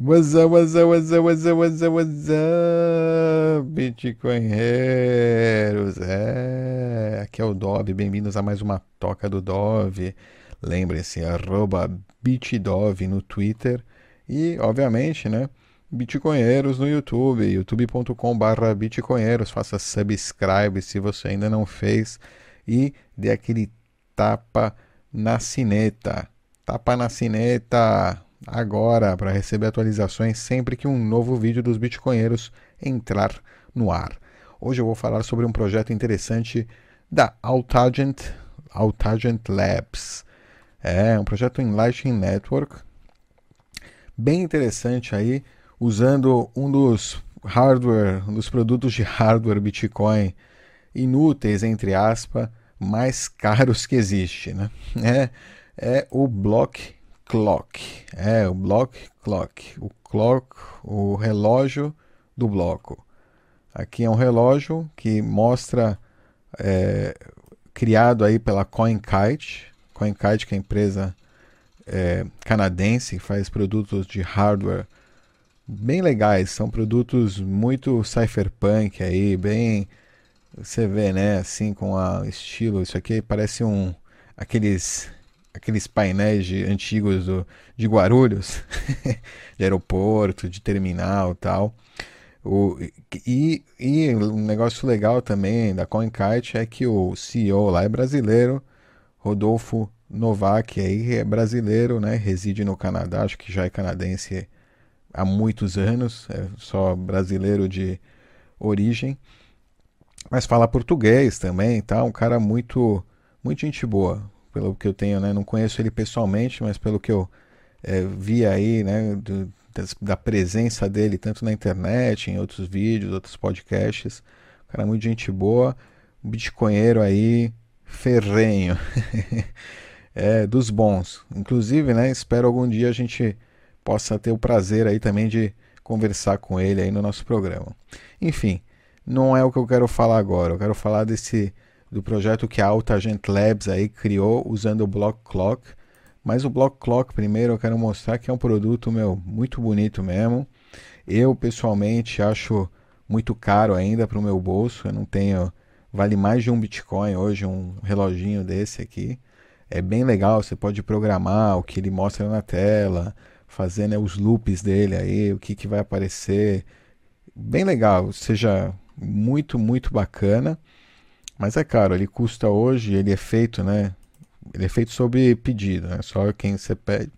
What's up, what's up, what's up, what's up, what's up, what's up, Bitcoinheiros? É, aqui é o Dove, bem-vindos a mais uma Toca do Dove. Lembrem-se, arroba BitDove no Twitter e, obviamente, né, Bitcoinheiros no YouTube, youtube.com.br Bitcoinheiros. Faça subscribe se você ainda não fez e dê aquele tapa na sineta. Tapa na sineta! Agora para receber atualizações sempre que um novo vídeo dos Bitcoinheiros entrar no ar. Hoje eu vou falar sobre um projeto interessante da Altagent, Altagent Labs. É um projeto em Lightning Network, bem interessante aí, usando um dos hardware, um dos produtos de hardware Bitcoin inúteis, entre aspas, mais caros que existe, né? É, é o Block clock. É, o block clock. O clock, o relógio do bloco. Aqui é um relógio que mostra, é, criado aí pela CoinKite. CoinKite que é a empresa é, canadense que faz produtos de hardware bem legais. São produtos muito cypherpunk aí, bem... Você vê, né, assim, com a estilo. Isso aqui parece um... Aqueles aqueles painéis de, antigos do, de Guarulhos, de aeroporto, de terminal tal. O, e, e um negócio legal também da CoinKite é que o CEO lá é brasileiro, Rodolfo Novak, aí é brasileiro, né? Reside no Canadá, acho que já é canadense há muitos anos, é só brasileiro de origem, mas fala português também, tá? Um cara muito, muito gente boa, pelo que eu tenho, né? Não conheço ele pessoalmente, mas pelo que eu é, vi aí, né? Do, da presença dele tanto na internet, em outros vídeos, outros podcasts. cara muito gente boa, um bitcoinheiro aí, ferrenho. é, dos bons. Inclusive, né? Espero algum dia a gente possa ter o prazer aí também de conversar com ele aí no nosso programa. Enfim, não é o que eu quero falar agora. Eu quero falar desse do projeto que a AltaGent Labs aí criou usando o Block Clock. Mas o Block Clock, primeiro, eu quero mostrar que é um produto meu muito bonito mesmo. Eu pessoalmente acho muito caro ainda para o meu bolso. Eu não tenho. Vale mais de um Bitcoin hoje, um reloginho desse aqui. É bem legal, você pode programar o que ele mostra na tela, fazer né, os loops dele aí, o que, que vai aparecer. Bem legal, seja muito, muito bacana. Mas é caro, ele custa hoje, ele é feito, né? Ele é feito sob pedido, né? Só quem você pede,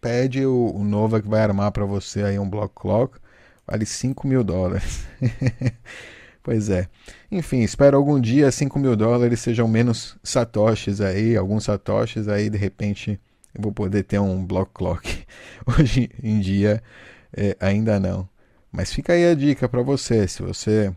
pede o, o Nova que vai armar para você aí um block clock, vale 5 mil dólares. pois é. Enfim, espero algum dia 5 mil dólares sejam menos satoshis aí, alguns satoshis aí, de repente eu vou poder ter um block clock. Hoje em dia é, ainda não. Mas fica aí a dica para você, se você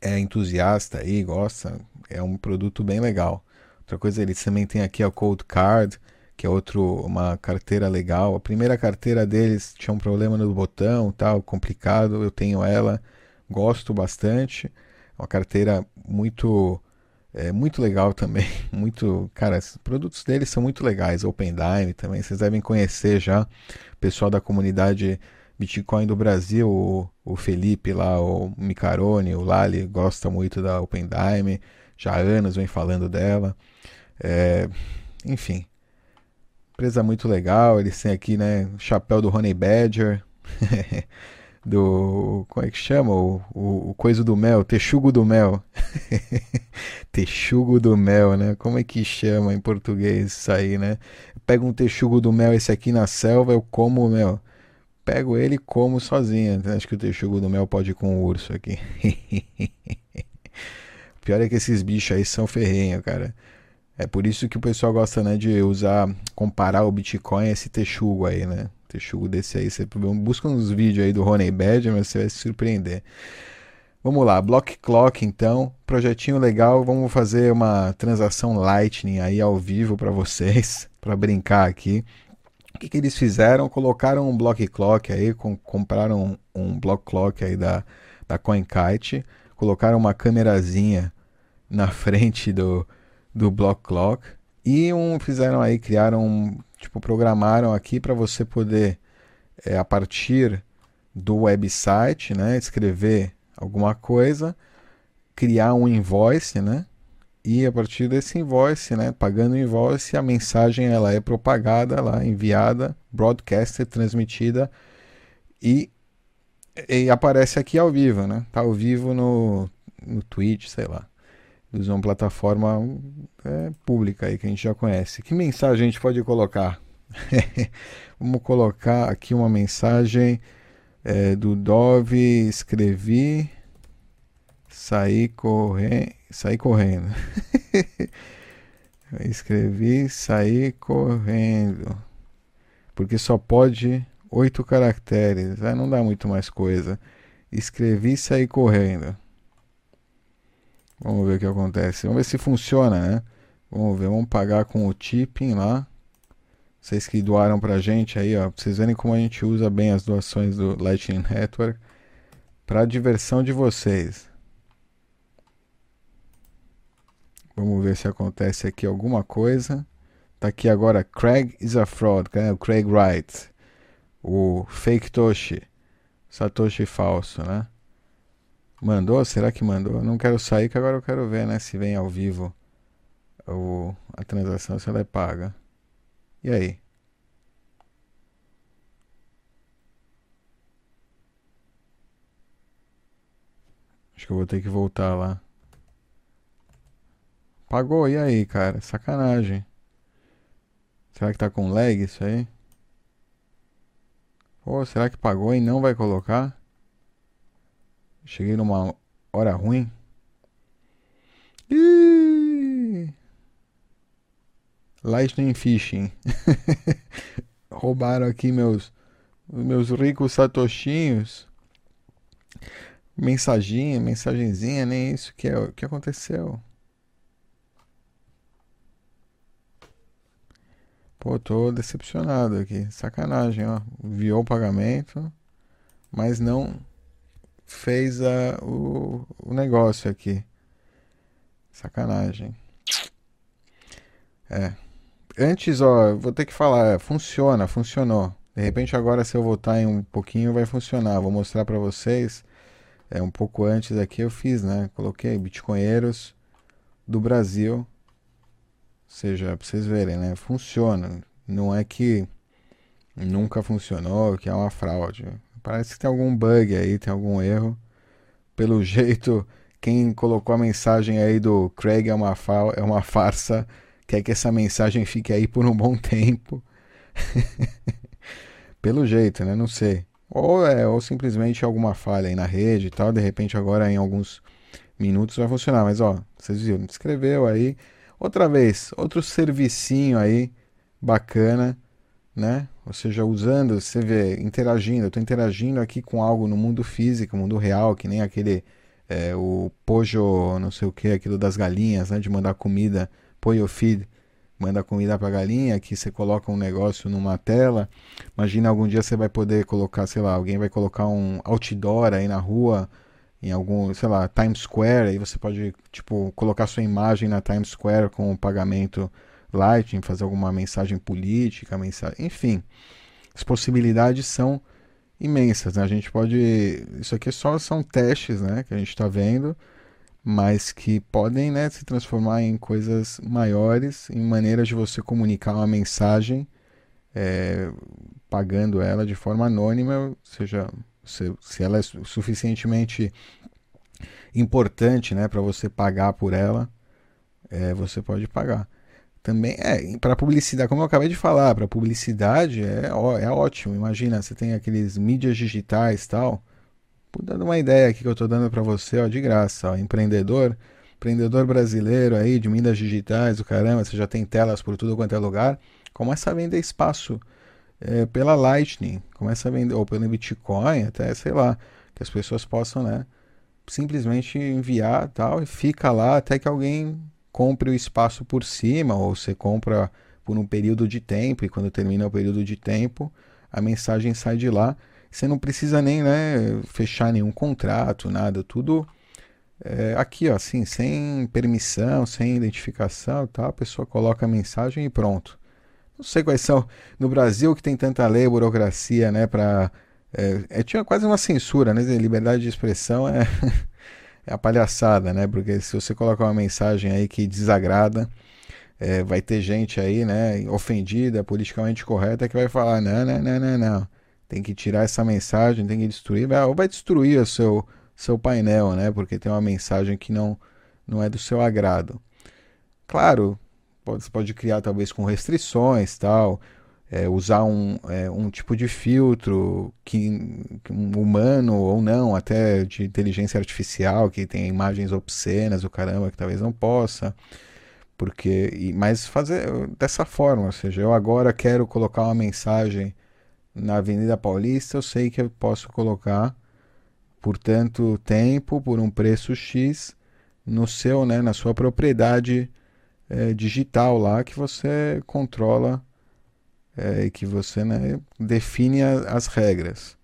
é entusiasta aí, gosta, é um produto bem legal. Outra coisa, eles também tem aqui a Cold Card, que é outro, uma carteira legal. A primeira carteira deles tinha um problema no botão, tal, complicado. Eu tenho ela, gosto bastante. É uma carteira muito é muito legal também, muito, cara, os produtos deles são muito legais, Open Dime também, vocês devem conhecer já, o pessoal da comunidade Bitcoin do Brasil, o, o Felipe lá, o Micarone, o Lali gosta muito da Open Dime, já há anos vem falando dela. É, enfim, empresa muito legal. Eles têm aqui, né, chapéu do Honey Badger, do. Como é que chama? O, o, o coisa do mel, texugo do mel. texugo do mel, né? Como é que chama em português isso aí, né? Pega um texugo do mel, esse aqui na selva, eu como o mel pego ele como sozinho. Acho que o texugo do mel pode ir com o urso aqui. Pior é que esses bichos aí são ferrenhos, cara. É por isso que o pessoal gosta, né, de usar, comparar o Bitcoin a esse texugo aí, né? Texugo desse aí, você busca uns vídeos aí do Honey Badger, mas você vai se surpreender. Vamos lá, Block Clock então, projetinho legal, vamos fazer uma transação Lightning aí ao vivo para vocês, para brincar aqui. O que, que eles fizeram? Colocaram um block clock aí, com, compraram um, um block clock aí da, da CoinKite, colocaram uma câmerazinha na frente do, do block clock e um, fizeram aí, criaram, tipo, programaram aqui para você poder é, a partir do website, né, escrever alguma coisa, criar um invoice, né, e a partir desse invoice, né, pagando o invoice, a mensagem ela é propagada, ela é enviada, broadcast, transmitida e, e aparece aqui ao vivo, né? Tá ao vivo no, no Twitch, sei lá. Usa uma plataforma é, pública aí que a gente já conhece. Que mensagem a gente pode colocar? Vamos colocar aqui uma mensagem é, do Dove, escrevi, saí correndo saí correndo. Escrevi, saí correndo. Porque só pode oito caracteres. Aí não dá muito mais coisa. Escrevi, saí correndo. Vamos ver o que acontece. Vamos ver se funciona, né? Vamos ver, vamos pagar com o tipping lá. Vocês que doaram pra gente aí, ó. Pra vocês verem como a gente usa bem as doações do Lightning Network. Pra diversão de vocês. Vamos ver se acontece aqui alguma coisa. Tá aqui agora Craig is a fraud, né? o Craig Wright, o fake Toshi, Satoshi falso, né? Mandou? Será que mandou? Não quero sair que agora eu quero ver, né? Se vem ao vivo o, a transação, se ela é paga. E aí? Acho que eu vou ter que voltar lá. Pagou, e aí, cara? Sacanagem. Será que tá com lag isso aí? Pô, será que pagou e não vai colocar? Cheguei numa hora ruim. Lightning Fishing. Roubaram aqui meus meus ricos satoshinhos. Mensaginha, mensagenzinha, nem isso que é que aconteceu. Pô, tô decepcionado aqui. Sacanagem, ó. Enviou o pagamento, mas não fez a, o, o negócio aqui. Sacanagem. É. Antes, ó, vou ter que falar, funciona, funcionou. De repente agora se eu voltar em um pouquinho vai funcionar. Vou mostrar para vocês. É um pouco antes aqui eu fiz, né? Coloquei bitcoinheiros do Brasil seja, pra vocês verem, né? Funciona. Não é que nunca funcionou, que é uma fraude. Parece que tem algum bug aí, tem algum erro. Pelo jeito, quem colocou a mensagem aí do Craig é uma, é uma farsa, quer que essa mensagem fique aí por um bom tempo. Pelo jeito, né? Não sei. Ou é, ou simplesmente alguma falha aí na rede e tal. De repente agora em alguns minutos vai funcionar. Mas ó, vocês viram, escreveu aí. Outra vez, outro servicinho aí bacana, né? Ou seja, usando, você vê, interagindo. Eu estou interagindo aqui com algo no mundo físico, mundo real, que nem aquele, é, o pojo, não sei o que, aquilo das galinhas, né? De mandar comida, o feed, manda comida para galinha, que você coloca um negócio numa tela. Imagina algum dia você vai poder colocar, sei lá, alguém vai colocar um outdoor aí na rua em algum, sei lá, Times Square, aí você pode, tipo, colocar sua imagem na Times Square com o pagamento Lightning, fazer alguma mensagem política, mensagem, enfim. As possibilidades são imensas, né? A gente pode, isso aqui só são testes, né, que a gente está vendo, mas que podem, né, se transformar em coisas maiores, em maneiras de você comunicar uma mensagem é, pagando ela de forma anônima, seja se, se ela é suficientemente importante né, para você pagar por ela, é, você pode pagar. Também é, para publicidade, como eu acabei de falar, para publicidade é, é ótimo. Imagina, você tem aqueles mídias digitais tal. Vou dando uma ideia aqui que eu estou dando para você, ó, de graça, ó, empreendedor, empreendedor brasileiro aí de mídias digitais, o caramba, você já tem telas por tudo quanto é lugar. Começa a vender espaço é, pela Lightning, começa a vender, ou pelo Bitcoin, até sei lá, que as pessoas possam, né, simplesmente enviar tal e fica lá até que alguém compre o espaço por cima, ou você compra por um período de tempo, e quando termina o período de tempo, a mensagem sai de lá. Você não precisa nem né, fechar nenhum contrato, nada, tudo é, aqui, ó, assim, sem permissão, sem identificação, tá? a pessoa coloca a mensagem e pronto Não sei quais são. No Brasil, que tem tanta lei, burocracia, né? Pra, é, é tinha quase uma censura, né? Liberdade de expressão é, é a palhaçada, né? Porque se você colocar uma mensagem aí que desagrada, é, vai ter gente aí, né? Ofendida, politicamente correta, que vai falar: não, não, não, não, não. Tem que tirar essa mensagem, tem que destruir. Ou vai destruir o seu, seu painel, né? Porque tem uma mensagem que não, não é do seu agrado. Claro, pode, pode criar talvez com restrições tal, é, usar um, é, um tipo de filtro que, um humano ou não, até de inteligência artificial, que tem imagens obscenas, o caramba, que talvez não possa. Porque, mas fazer dessa forma, ou seja, eu agora quero colocar uma mensagem na Avenida Paulista, eu sei que eu posso colocar por tanto tempo, por um preço X, no seu, né, na sua propriedade é, digital lá que você controla é, e que você né, define a, as regras.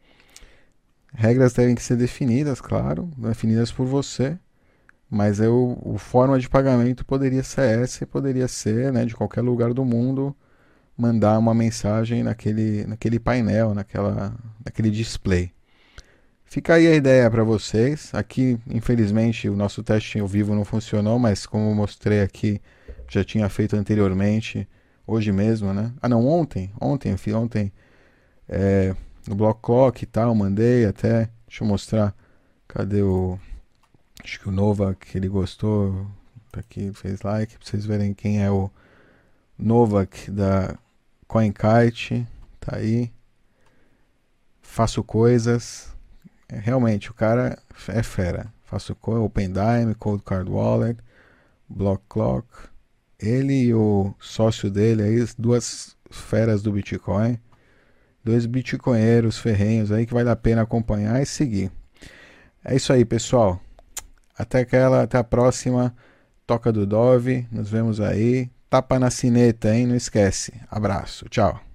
Regras devem ser definidas, claro, definidas por você, mas eu, o forma de pagamento poderia ser essa poderia ser né, de qualquer lugar do mundo mandar uma mensagem naquele, naquele painel, naquela, naquele display. Fica aí a ideia para vocês. Aqui, infelizmente, o nosso teste ao vivo não funcionou, mas como mostrei aqui, já tinha feito anteriormente, hoje mesmo, né? Ah, não, ontem, ontem, eu fiz ontem é, no Block Clock e tal, mandei até. Deixa eu mostrar. Cadê o. Acho que o Nova que ele gostou. Tá aqui, fez like, pra vocês verem quem é o Novak da CoinKite. Tá aí. Faço coisas. É, realmente, o cara é fera. Faço OpenDime, Cold Card Wallet, Block Clock. Ele e o sócio dele, aí, duas feras do Bitcoin, dois bitcoinheiros ferrenhos aí que vale a pena acompanhar e seguir. É isso aí, pessoal. Até aquela, até a próxima. Toca do Dove. Nos vemos aí. Tapa na cineta, hein? Não esquece. Abraço. Tchau.